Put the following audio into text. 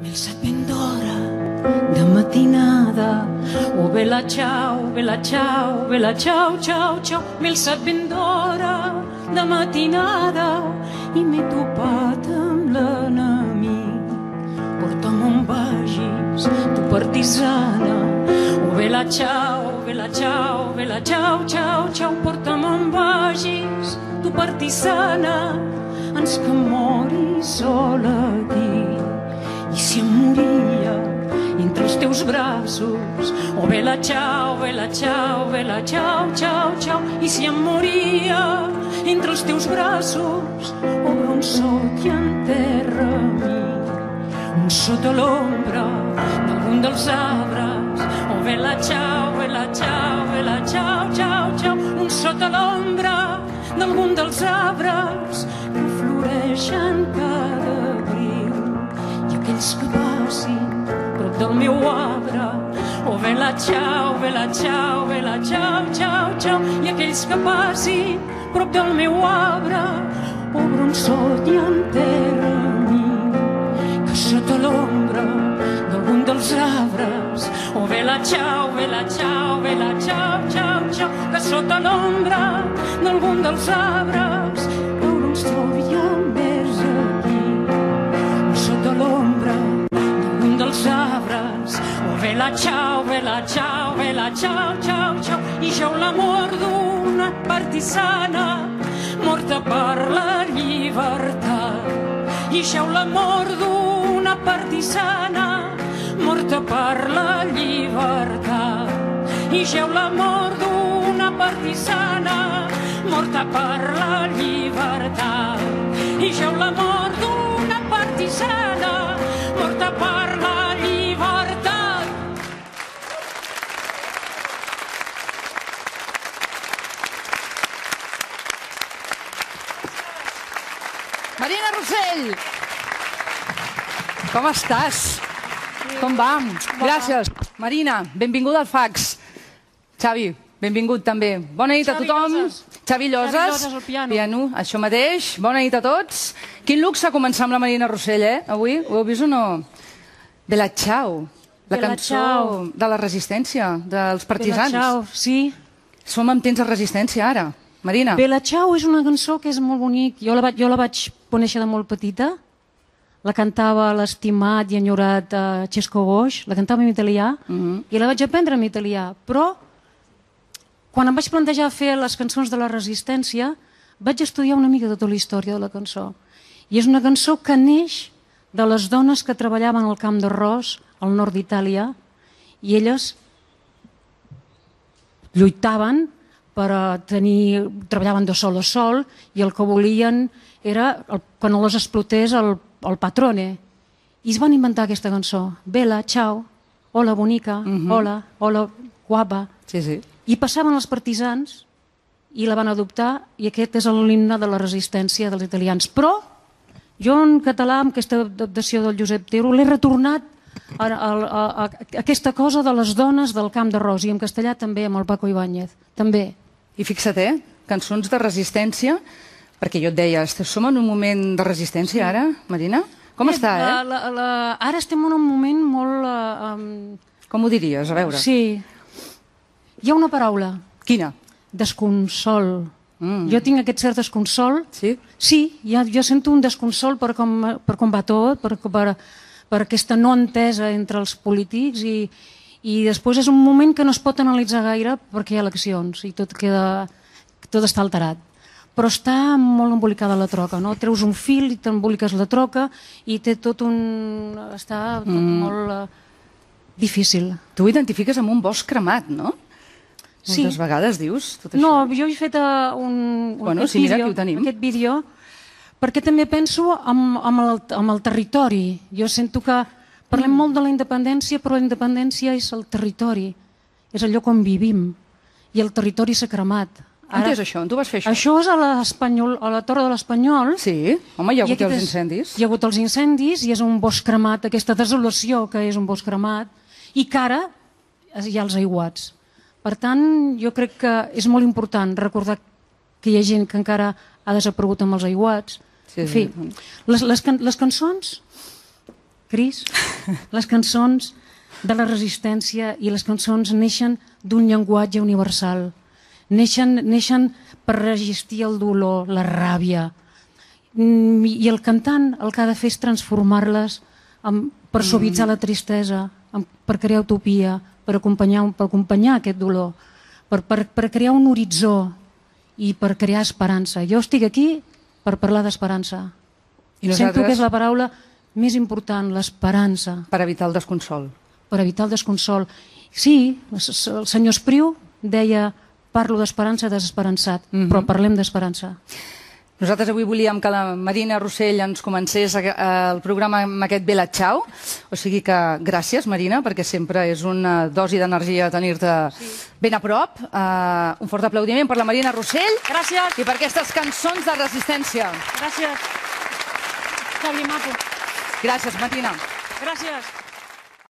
Mil ben d'hora de matinada. Oh, bella ciao, bella ciao, bella ciao, ciao, ciao Mil ben d'hora de matinada. I m'he topat amb l'enemic. Porta'm on vagis, tu partisana. Oh, bella ciao, bella ciao, bella ciao, ciao, ciao porta'm on vagis, tu partisana. Ens que mori sola aquí i si em moria entre els teus braços. Oh bella ciao, bella ciao, bella ciao, ciao, ciao i si em moria entre els teus braços un sot i enterra mi un sota l'ombra d'algun dels arbres. Oh bella ciao, bella ciao, bella ciao, ciao, ciao un sota l'ombra d'algun dels arbres del meu arbre oh bella ciao, bella ciao, bella ciao, ciao, ciao i aquells que passin prop del meu arbre obre un sot i enterra mi que sota l'ombra d'algun dels arbres oh bella ciao, bella ciao, bella ciao, ciao, ciao que sota l'ombra d'algun dels arbres veure un sol i més bella ciao, bella ciao, bella ciao, ciao, ciao. I jo l'amor d'una partisana morta per la llibertat. I jo l'amor d'una partisana morta per la llibertat. I jo l'amor d'una partisana morta per la llibertat. I jo l'amor d'una partisana morta per la Marina Rossell! Com estàs? Com vam? Gràcies. Marina, benvinguda al fax. Xavi, benvingut també. Bona nit Xavi a tothom. Lloses. Xavi Lloses. Xavi Lloses piano. Piano, això mateix. Bona nit a tots. Quin luxe començar amb la Marina Rossell, eh? Avui, ho heu vist o no? Bella Ciao. La Bella cançó Ciao. de la resistència, dels partisans. Bella Ciao, sí. Som en temps de resistència, ara. Marina. Bella Ciao és una cançó que és molt bonic. Jo la, vaig, jo la vaig conèixer de molt petita. La cantava l'estimat i enyorat uh, Xesco Boix, la cantava en italià, Mhm. i la vaig aprendre en italià. Però, quan em vaig plantejar fer les cançons de la resistència, vaig estudiar una mica tota la història de la cançó. I és una cançó que neix de les dones que treballaven al camp d'arròs al nord d'Itàlia, i elles lluitaven per a tenir, treballaven de sol a sol i el que volien era el, que no les explotés el, el patrone. I es van inventar aquesta cançó. Bella, ciao, hola bonica, hola, hola guapa. Sí, sí. I passaven els partisans i la van adoptar i aquest és l'himne de la resistència dels italians. Però jo en català, amb aquesta adaptació del Josep Tero, l'he retornat a, a, a, a, aquesta cosa de les dones del camp d'arròs i en castellà també amb el Paco Ibáñez. També. I fixa't, eh? Cançons de resistència, perquè jo et deia, som en un moment de resistència ara, Marina? Com Bé, està, la, eh? la, la, ara estem en un moment molt... Uh, um, Com ho diries? A veure. sí. Hi ha una paraula, Quina? desconsol. Mm. Jo tinc aquest cert desconsol. Sí? Sí, ja, jo sento un desconsol per com, per com va tot, per, per, per aquesta no entesa entre els polítics i, i després és un moment que no es pot analitzar gaire perquè hi ha eleccions i tot queda tot està alterat però està molt embolicada la troca, no? Treus un fil i t'emboliques la troca i té tot un... està tot mm. molt uh, difícil. Tu ho identifiques amb un bosc cremat, no? Sí. Moltes vegades dius tot això. No, jo he fet uh, un, un Bueno, aquest sí, mira, vídeo, ho tenim. aquest vídeo perquè també penso amb, amb, el, amb el territori. Jo sento que parlem Mm. molt de la independència, però la independència és el territori, és allò on vivim, i el territori s'ha cremat. On és això? On tu vas fer això? Això és a, a la Torre de l'Espanyol. Sí, home, hi ha hagut els incendis. Hi ha hagut els incendis i és un bosc cremat, aquesta desolació que és un bosc cremat, i que ara hi ha els aiguats. Per tant, jo crec que és molt important recordar que hi ha gent que encara ha desaparegut amb els aiguats. Sí, en fi, sí. les, les, can les cançons, Cris, les cançons de la resistència i les cançons neixen d'un llenguatge universal. Neixen, neixen per resistir el dolor, la ràbia. Mm, I el cantant el que ha de fer és transformar-les per suavitzar la tristesa, amb- per crear utopia, per acompanyar, per acompanyar aquest dolor, per, per, per crear un horitzó i per crear esperança. Jo estic aquí per parlar d'esperança. Sento que és la paraula més important, l'esperança, per evitar el desconsol. per evitar el desconsol. Sí, el senyor Espriu deia parlo d'esperança desesperançat, Mhm. però parlem d'esperança. Nosaltres avui volíem que la Marina Rossell ens comencés el programa amb aquest Bella Ciao. O sigui que gràcies, Marina, perquè sempre és una dosi d'energia tenir-te ben a prop. Uh, un fort aplaudiment per la Marina Rossell Gràcies, i per aquestes cançons de resistència. gràcies. Xavi Mato, Gràcies, Marina. gràcies.